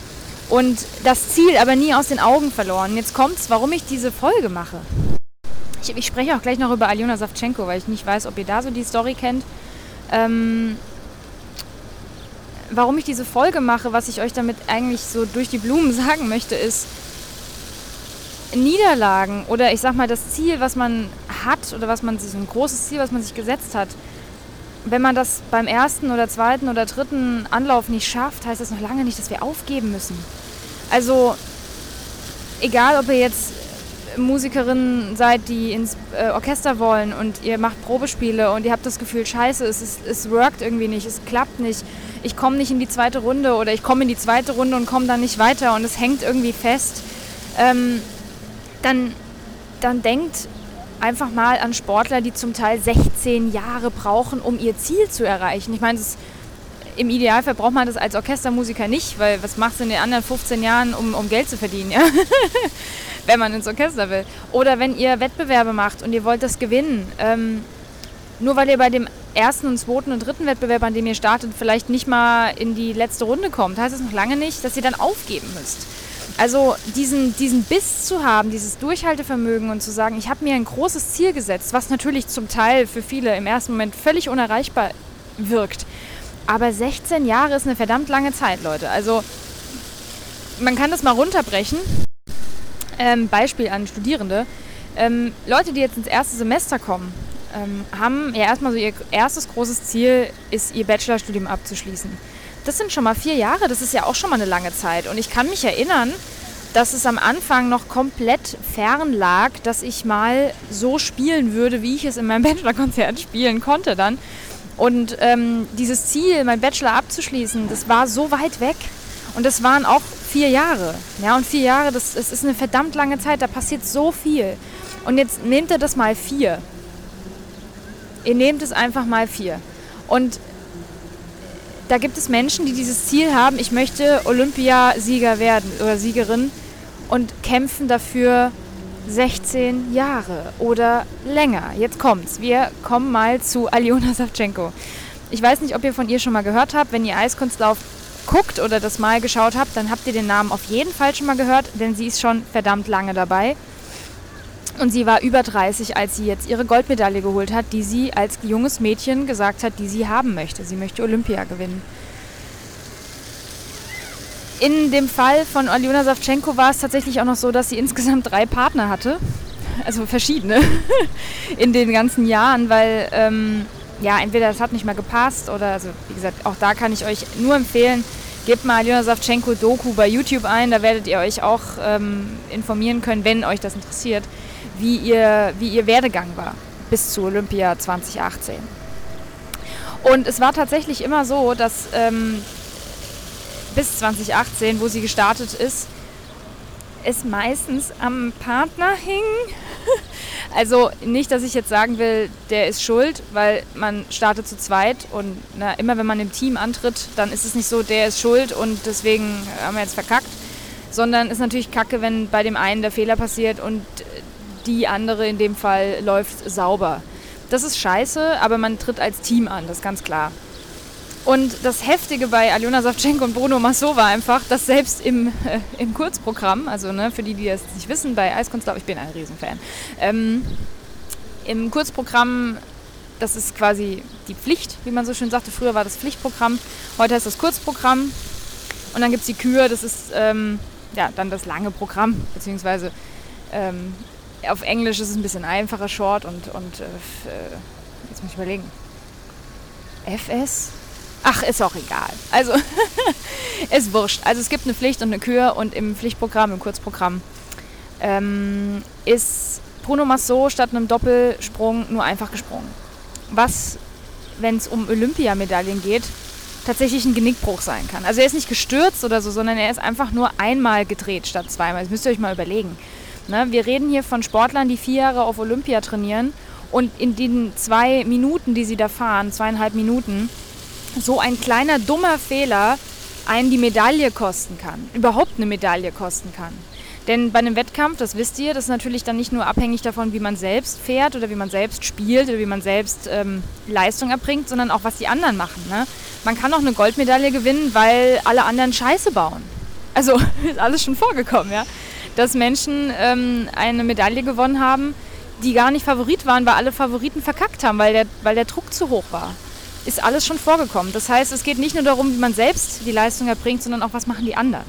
und das Ziel aber nie aus den Augen verloren. Jetzt kommt's, warum ich diese Folge mache. Ich, ich spreche auch gleich noch über Aljona Savchenko, weil ich nicht weiß, ob ihr da so die Story kennt. Ähm, warum ich diese Folge mache, was ich euch damit eigentlich so durch die Blumen sagen möchte, ist, Niederlagen oder ich sag mal das Ziel, was man hat oder was man sich, ein großes Ziel, was man sich gesetzt hat, wenn man das beim ersten oder zweiten oder dritten Anlauf nicht schafft, heißt das noch lange nicht, dass wir aufgeben müssen. Also egal, ob ihr jetzt Musikerinnen seid, die ins äh, Orchester wollen und ihr macht Probespiele und ihr habt das Gefühl, scheiße, es, ist, es workt irgendwie nicht, es klappt nicht, ich komme nicht in die zweite Runde oder ich komme in die zweite Runde und komme dann nicht weiter und es hängt irgendwie fest, ähm, dann, dann denkt einfach mal an Sportler, die zum Teil 16 Jahre brauchen, um ihr Ziel zu erreichen. Ich meine, im Idealfall braucht man das als Orchestermusiker nicht, weil was machst du in den anderen 15 Jahren, um, um Geld zu verdienen, ja? wenn man ins Orchester will. Oder wenn ihr Wettbewerbe macht und ihr wollt das gewinnen. Ähm, nur weil ihr bei dem ersten und zweiten und dritten Wettbewerb, an dem ihr startet, vielleicht nicht mal in die letzte Runde kommt, heißt das noch lange nicht, dass ihr dann aufgeben müsst. Also diesen, diesen Biss zu haben, dieses Durchhaltevermögen und zu sagen, ich habe mir ein großes Ziel gesetzt, was natürlich zum Teil für viele im ersten Moment völlig unerreichbar wirkt. Aber 16 Jahre ist eine verdammt lange Zeit, Leute. Also man kann das mal runterbrechen. Ähm, Beispiel an Studierende. Ähm, Leute, die jetzt ins erste Semester kommen, ähm, haben ja erstmal so ihr erstes großes Ziel, ist ihr Bachelorstudium abzuschließen. Das sind schon mal vier Jahre, das ist ja auch schon mal eine lange Zeit. Und ich kann mich erinnern, dass es am Anfang noch komplett fern lag, dass ich mal so spielen würde, wie ich es in meinem Bachelorkonzert spielen konnte dann. Und ähm, dieses Ziel, mein Bachelor abzuschließen, das war so weit weg. Und das waren auch vier Jahre. Ja, und vier Jahre, das, das ist eine verdammt lange Zeit, da passiert so viel. Und jetzt nehmt ihr das mal vier. Ihr nehmt es einfach mal vier. Und da gibt es Menschen, die dieses Ziel haben, ich möchte Olympiasieger werden oder Siegerin und kämpfen dafür 16 Jahre oder länger. Jetzt kommt's. Wir kommen mal zu Aljona Savchenko. Ich weiß nicht, ob ihr von ihr schon mal gehört habt. Wenn ihr Eiskunstlauf guckt oder das mal geschaut habt, dann habt ihr den Namen auf jeden Fall schon mal gehört, denn sie ist schon verdammt lange dabei. Und sie war über 30, als sie jetzt ihre Goldmedaille geholt hat, die sie als junges Mädchen gesagt hat, die sie haben möchte. Sie möchte Olympia gewinnen. In dem Fall von Aljona Savchenko war es tatsächlich auch noch so, dass sie insgesamt drei Partner hatte. Also verschiedene in den ganzen Jahren, weil ähm, ja, entweder das hat nicht mehr gepasst oder, also wie gesagt, auch da kann ich euch nur empfehlen, gebt mal Aljona Savchenko Doku bei YouTube ein, da werdet ihr euch auch ähm, informieren können, wenn euch das interessiert wie ihr, wie ihr Werdegang war bis zu Olympia 2018. Und es war tatsächlich immer so, dass ähm, bis 2018, wo sie gestartet ist, es meistens am Partner hing. Also nicht, dass ich jetzt sagen will, der ist schuld, weil man startet zu zweit und na, immer wenn man im Team antritt, dann ist es nicht so, der ist schuld und deswegen haben wir jetzt verkackt, sondern ist natürlich kacke, wenn bei dem einen der Fehler passiert und die andere in dem Fall läuft sauber. Das ist scheiße, aber man tritt als Team an, das ist ganz klar. Und das Heftige bei Aljona Savchenko und Bruno Massot war einfach, dass selbst im, äh, im Kurzprogramm, also ne, für die, die das nicht wissen, bei Eiskunstlauf, ich bin ein Riesenfan, ähm, im Kurzprogramm, das ist quasi die Pflicht, wie man so schön sagte, früher war das Pflichtprogramm, heute heißt das Kurzprogramm und dann gibt es die Kür, das ist ähm, ja, dann das lange Programm, beziehungsweise ähm, auf Englisch ist es ein bisschen einfacher, Short und, und äh, äh jetzt muss ich überlegen. FS? Ach, ist auch egal. Also, ist wurscht. Also es gibt eine Pflicht und eine Kür und im Pflichtprogramm, im Kurzprogramm, ähm, ist Bruno Massot statt einem Doppelsprung nur einfach gesprungen. Was, wenn es um Olympiamedaillen geht, tatsächlich ein Genickbruch sein kann. Also er ist nicht gestürzt oder so, sondern er ist einfach nur einmal gedreht statt zweimal. Das müsst ihr euch mal überlegen. Ne? Wir reden hier von Sportlern, die vier Jahre auf Olympia trainieren und in den zwei Minuten, die sie da fahren, zweieinhalb Minuten, so ein kleiner dummer Fehler einen die Medaille kosten kann, überhaupt eine Medaille kosten kann. Denn bei einem Wettkampf, das wisst ihr, das ist natürlich dann nicht nur abhängig davon, wie man selbst fährt oder wie man selbst spielt oder wie man selbst ähm, Leistung erbringt, sondern auch, was die anderen machen. Ne? Man kann auch eine Goldmedaille gewinnen, weil alle anderen Scheiße bauen. Also ist alles schon vorgekommen, ja dass Menschen ähm, eine Medaille gewonnen haben, die gar nicht Favorit waren, weil alle Favoriten verkackt haben, weil der, weil der Druck zu hoch war. Ist alles schon vorgekommen. Das heißt, es geht nicht nur darum, wie man selbst die Leistung erbringt, sondern auch, was machen die anderen.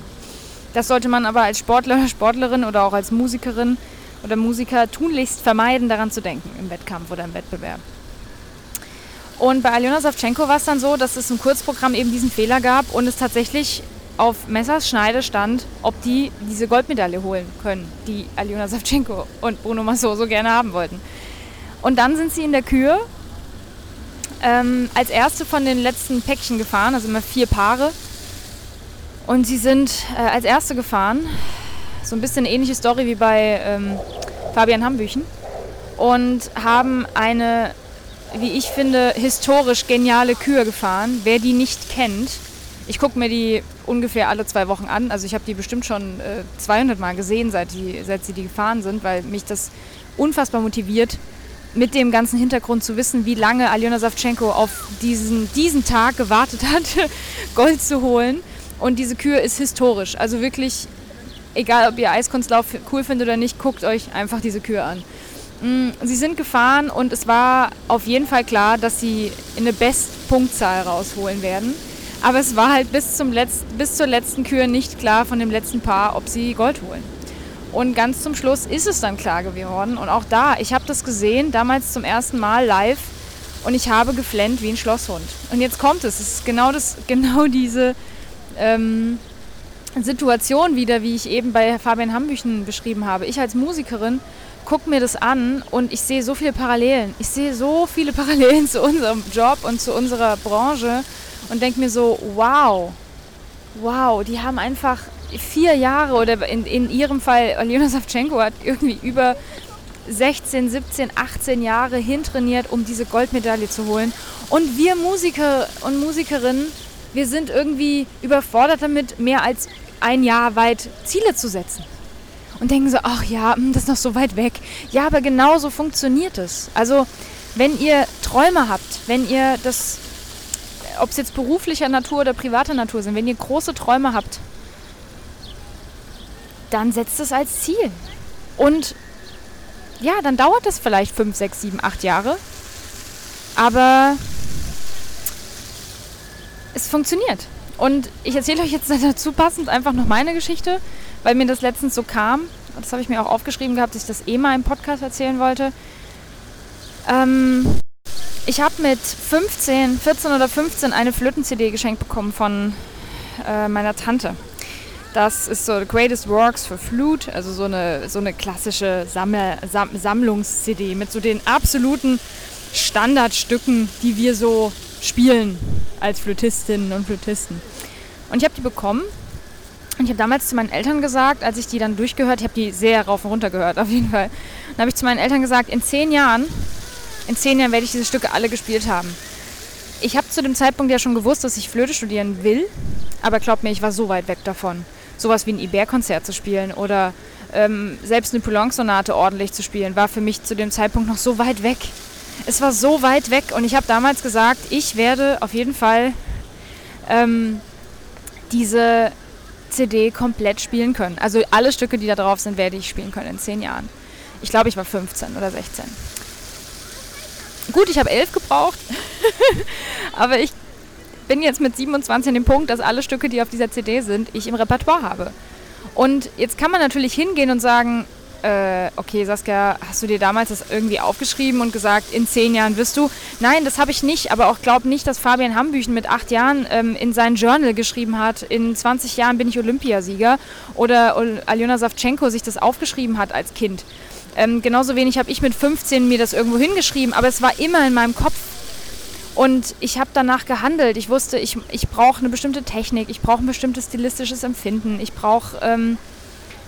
Das sollte man aber als Sportler, Sportlerin oder auch als Musikerin oder Musiker tunlichst vermeiden, daran zu denken im Wettkampf oder im Wettbewerb. Und bei Aljona Savchenko war es dann so, dass es im Kurzprogramm eben diesen Fehler gab und es tatsächlich auf Messers Schneide stand, ob die diese Goldmedaille holen können, die Aljona Savchenko und Bruno Massot so gerne haben wollten. Und dann sind sie in der Kür ähm, als erste von den letzten Päckchen gefahren, also immer vier Paare. Und sie sind äh, als erste gefahren. So ein bisschen ähnliche Story wie bei ähm, Fabian Hambüchen. Und haben eine, wie ich finde, historisch geniale Kür gefahren. Wer die nicht kennt, ich gucke mir die ungefähr alle zwei Wochen an. Also ich habe die bestimmt schon äh, 200 Mal gesehen, seit, die, seit sie die gefahren sind, weil mich das unfassbar motiviert, mit dem ganzen Hintergrund zu wissen, wie lange Aljona Savchenko auf diesen, diesen Tag gewartet hat, Gold zu holen. Und diese Kür ist historisch. Also wirklich, egal ob ihr Eiskunstlauf cool findet oder nicht, guckt euch einfach diese Kür an. Mm, sie sind gefahren und es war auf jeden Fall klar, dass sie eine Bestpunktzahl rausholen werden. Aber es war halt bis, zum Letz bis zur letzten Kür nicht klar von dem letzten Paar, ob sie Gold holen. Und ganz zum Schluss ist es dann klar geworden. Und auch da, ich habe das gesehen, damals zum ersten Mal live. Und ich habe geflennt wie ein Schlosshund. Und jetzt kommt es. Es ist genau, das, genau diese ähm, Situation wieder, wie ich eben bei Fabian Hambüchen beschrieben habe. Ich als Musikerin gucke mir das an und ich sehe so viele Parallelen. Ich sehe so viele Parallelen zu unserem Job und zu unserer Branche und denke mir so, wow, wow, die haben einfach vier Jahre oder in, in ihrem Fall, Aljona Savchenko hat irgendwie über 16, 17, 18 Jahre hintrainiert, um diese Goldmedaille zu holen. Und wir Musiker und Musikerinnen, wir sind irgendwie überfordert damit, mehr als ein Jahr weit Ziele zu setzen. Und denken so, ach ja, hm, das ist noch so weit weg. Ja, aber genau so funktioniert es. Also, wenn ihr Träume habt, wenn ihr das, ob es jetzt beruflicher Natur oder privater Natur sind, wenn ihr große Träume habt, dann setzt es als Ziel. Und ja, dann dauert es vielleicht fünf, sechs, sieben, acht Jahre. Aber es funktioniert. Und ich erzähle euch jetzt dazu passend einfach noch meine Geschichte, weil mir das letztens so kam. Das habe ich mir auch aufgeschrieben gehabt, dass ich das eh mal im Podcast erzählen wollte. Ähm, ich habe mit 15, 14 oder 15 eine Flöten-CD geschenkt bekommen von äh, meiner Tante. Das ist so The Greatest Works for Flute, also so eine, so eine klassische Sammel, Sam, Sammlungs-CD mit so den absoluten Standardstücken, die wir so spielen als Flötistinnen und Flötisten. Und ich habe die bekommen und ich habe damals zu meinen Eltern gesagt, als ich die dann durchgehört, ich habe die sehr rauf und runter gehört, auf jeden Fall. Dann habe ich zu meinen Eltern gesagt, in zehn Jahren, in zehn Jahren werde ich diese Stücke alle gespielt haben. Ich habe zu dem Zeitpunkt ja schon gewusst, dass ich Flöte studieren will, aber glaub mir, ich war so weit weg davon sowas wie ein Iber-Konzert zu spielen oder ähm, selbst eine Poulenc-Sonate ordentlich zu spielen, war für mich zu dem Zeitpunkt noch so weit weg. Es war so weit weg und ich habe damals gesagt, ich werde auf jeden Fall ähm, diese CD komplett spielen können. Also alle Stücke, die da drauf sind, werde ich spielen können in zehn Jahren. Ich glaube, ich war 15 oder 16. Gut, ich habe elf gebraucht, aber ich bin jetzt mit 27 an dem Punkt, dass alle Stücke, die auf dieser CD sind, ich im Repertoire habe. Und jetzt kann man natürlich hingehen und sagen, äh, okay, Saskia, hast du dir damals das irgendwie aufgeschrieben und gesagt, in zehn Jahren wirst du? Nein, das habe ich nicht, aber auch glaube nicht, dass Fabian Hambüchen mit acht Jahren ähm, in sein Journal geschrieben hat, in 20 Jahren bin ich Olympiasieger oder Aljona Savchenko sich das aufgeschrieben hat als Kind. Ähm, genauso wenig habe ich mit 15 mir das irgendwo hingeschrieben, aber es war immer in meinem Kopf und ich habe danach gehandelt. Ich wusste, ich, ich brauche eine bestimmte Technik, ich brauche ein bestimmtes stilistisches Empfinden, ich brauche ähm,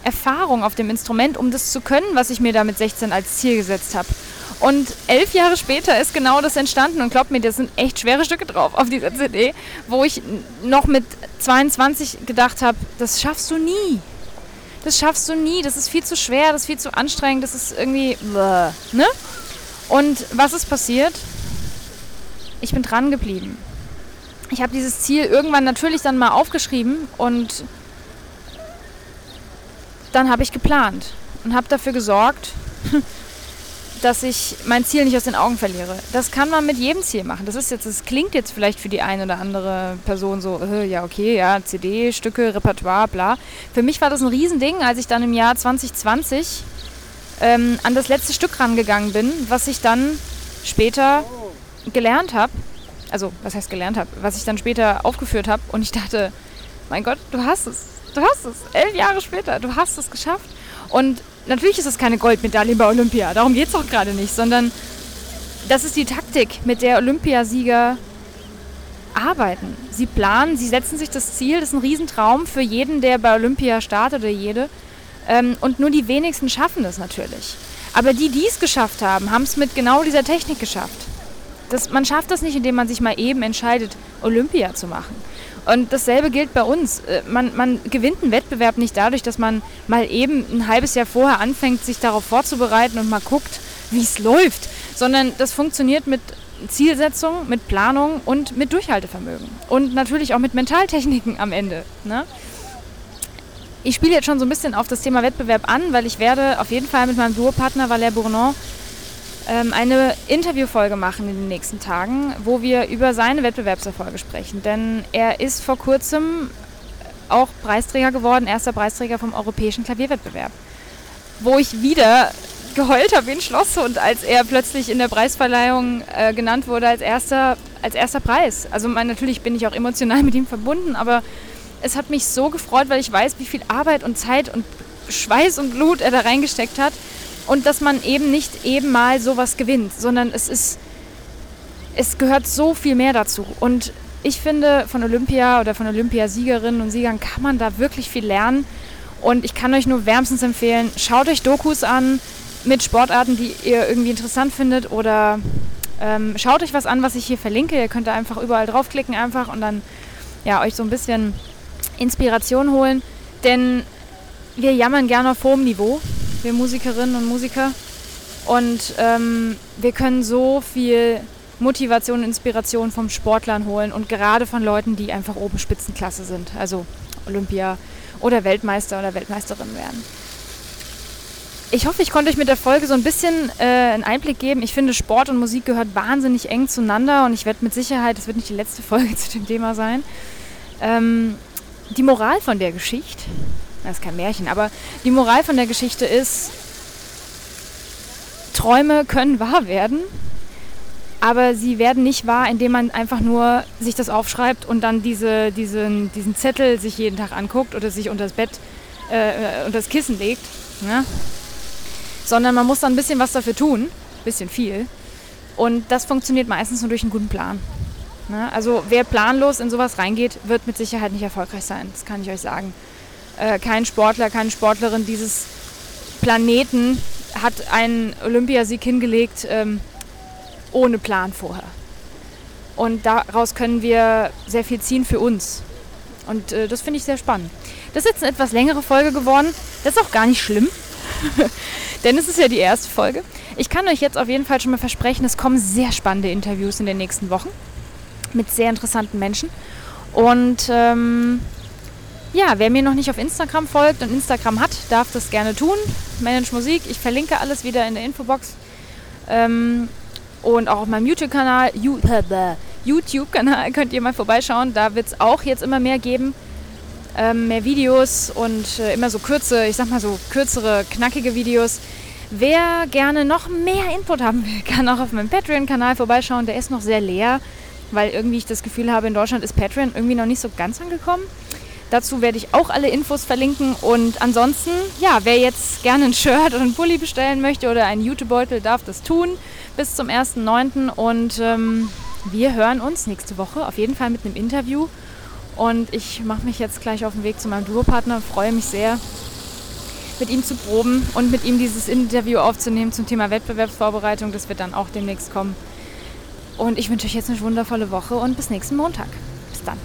Erfahrung auf dem Instrument, um das zu können, was ich mir da mit 16 als Ziel gesetzt habe. Und elf Jahre später ist genau das entstanden und glaubt mir, da sind echt schwere Stücke drauf auf dieser CD, wo ich noch mit 22 gedacht habe, das schaffst du nie. Das schaffst du nie, das ist viel zu schwer, das ist viel zu anstrengend, das ist irgendwie... Ne? Und was ist passiert? ich bin dran geblieben. Ich habe dieses Ziel irgendwann natürlich dann mal aufgeschrieben und dann habe ich geplant und habe dafür gesorgt, dass ich mein Ziel nicht aus den Augen verliere. Das kann man mit jedem Ziel machen. Das ist jetzt, das klingt jetzt vielleicht für die eine oder andere Person so, äh, ja okay, ja CD, Stücke, Repertoire, bla. Für mich war das ein Riesending, als ich dann im Jahr 2020 ähm, an das letzte Stück rangegangen bin, was ich dann später gelernt habe, also was heißt gelernt habe, was ich dann später aufgeführt habe und ich dachte, mein Gott, du hast es. Du hast es. Elf Jahre später, du hast es geschafft. Und natürlich ist es keine Goldmedaille bei Olympia. Darum geht es auch gerade nicht, sondern das ist die Taktik, mit der Olympiasieger arbeiten. Sie planen, sie setzen sich das Ziel, das ist ein Riesentraum für jeden, der bei Olympia startet oder jede. Ähm, und nur die wenigsten schaffen es natürlich. Aber die, die es geschafft haben, haben es mit genau dieser Technik geschafft. Das, man schafft das nicht, indem man sich mal eben entscheidet, Olympia zu machen. Und dasselbe gilt bei uns. Äh, man, man, gewinnt einen Wettbewerb nicht dadurch, dass man mal eben ein halbes Jahr vorher anfängt, sich darauf vorzubereiten und mal guckt, wie es läuft, sondern das funktioniert mit Zielsetzung, mit Planung und mit Durchhaltevermögen. Und natürlich auch mit Mentaltechniken am Ende. Ne? Ich spiele jetzt schon so ein bisschen auf das Thema Wettbewerb an, weil ich werde auf jeden Fall mit meinem Duopartner Valère Bournon eine Interviewfolge machen in den nächsten Tagen, wo wir über seine Wettbewerbserfolge sprechen. Denn er ist vor kurzem auch Preisträger geworden, erster Preisträger vom Europäischen Klavierwettbewerb. Wo ich wieder geheult habe wie ein Schlosshund, als er plötzlich in der Preisverleihung äh, genannt wurde als erster, als erster Preis. Also mein, natürlich bin ich auch emotional mit ihm verbunden, aber es hat mich so gefreut, weil ich weiß, wie viel Arbeit und Zeit und Schweiß und Blut er da reingesteckt hat und dass man eben nicht eben mal sowas gewinnt, sondern es ist, es gehört so viel mehr dazu. Und ich finde, von Olympia oder von Olympiasiegerinnen und Siegern kann man da wirklich viel lernen. Und ich kann euch nur wärmstens empfehlen, schaut euch Dokus an mit Sportarten, die ihr irgendwie interessant findet oder ähm, schaut euch was an, was ich hier verlinke. Ihr könnt da einfach überall draufklicken einfach und dann ja, euch so ein bisschen Inspiration holen. Denn wir jammern gerne auf hohem Niveau wir Musikerinnen und Musiker. Und ähm, wir können so viel Motivation und Inspiration vom Sportlern holen und gerade von Leuten, die einfach oben Spitzenklasse sind, also Olympia oder Weltmeister oder Weltmeisterin werden. Ich hoffe, ich konnte euch mit der Folge so ein bisschen äh, einen Einblick geben. Ich finde, Sport und Musik gehört wahnsinnig eng zueinander und ich werde mit Sicherheit, das wird nicht die letzte Folge zu dem Thema sein, ähm, die Moral von der Geschichte das ist kein Märchen, aber die Moral von der Geschichte ist, Träume können wahr werden, aber sie werden nicht wahr, indem man einfach nur sich das aufschreibt und dann diese, diesen, diesen Zettel sich jeden Tag anguckt oder sich unter das Bett, äh, unter das Kissen legt. Ne? Sondern man muss dann ein bisschen was dafür tun, ein bisschen viel. Und das funktioniert meistens nur durch einen guten Plan. Ne? Also wer planlos in sowas reingeht, wird mit Sicherheit nicht erfolgreich sein. Das kann ich euch sagen äh, kein Sportler, keine Sportlerin dieses Planeten hat einen Olympiasieg hingelegt ähm, ohne Plan vorher. Und daraus können wir sehr viel ziehen für uns. Und äh, das finde ich sehr spannend. Das ist jetzt eine etwas längere Folge geworden. Das ist auch gar nicht schlimm. Denn es ist ja die erste Folge. Ich kann euch jetzt auf jeden Fall schon mal versprechen, es kommen sehr spannende Interviews in den nächsten Wochen mit sehr interessanten Menschen. Und ähm, ja, wer mir noch nicht auf Instagram folgt und Instagram hat, darf das gerne tun. Manage Musik, ich verlinke alles wieder in der Infobox. Ähm, und auch auf meinem YouTube-Kanal, YouTube-Kanal könnt ihr mal vorbeischauen. Da wird es auch jetzt immer mehr geben. Ähm, mehr Videos und äh, immer so kürze, ich sag mal so kürzere, knackige Videos. Wer gerne noch mehr Input haben will, kann auch auf meinem Patreon-Kanal vorbeischauen. Der ist noch sehr leer, weil irgendwie ich das Gefühl habe, in Deutschland ist Patreon irgendwie noch nicht so ganz angekommen. Dazu werde ich auch alle Infos verlinken. Und ansonsten, ja, wer jetzt gerne ein Shirt oder einen Pulli bestellen möchte oder einen YouTube-Beutel, darf das tun bis zum 1.9. Und ähm, wir hören uns nächste Woche auf jeden Fall mit einem Interview. Und ich mache mich jetzt gleich auf den Weg zu meinem Duopartner, freue mich sehr, mit ihm zu proben und mit ihm dieses Interview aufzunehmen zum Thema Wettbewerbsvorbereitung. Das wird dann auch demnächst kommen. Und ich wünsche euch jetzt eine wundervolle Woche und bis nächsten Montag. Bis dann.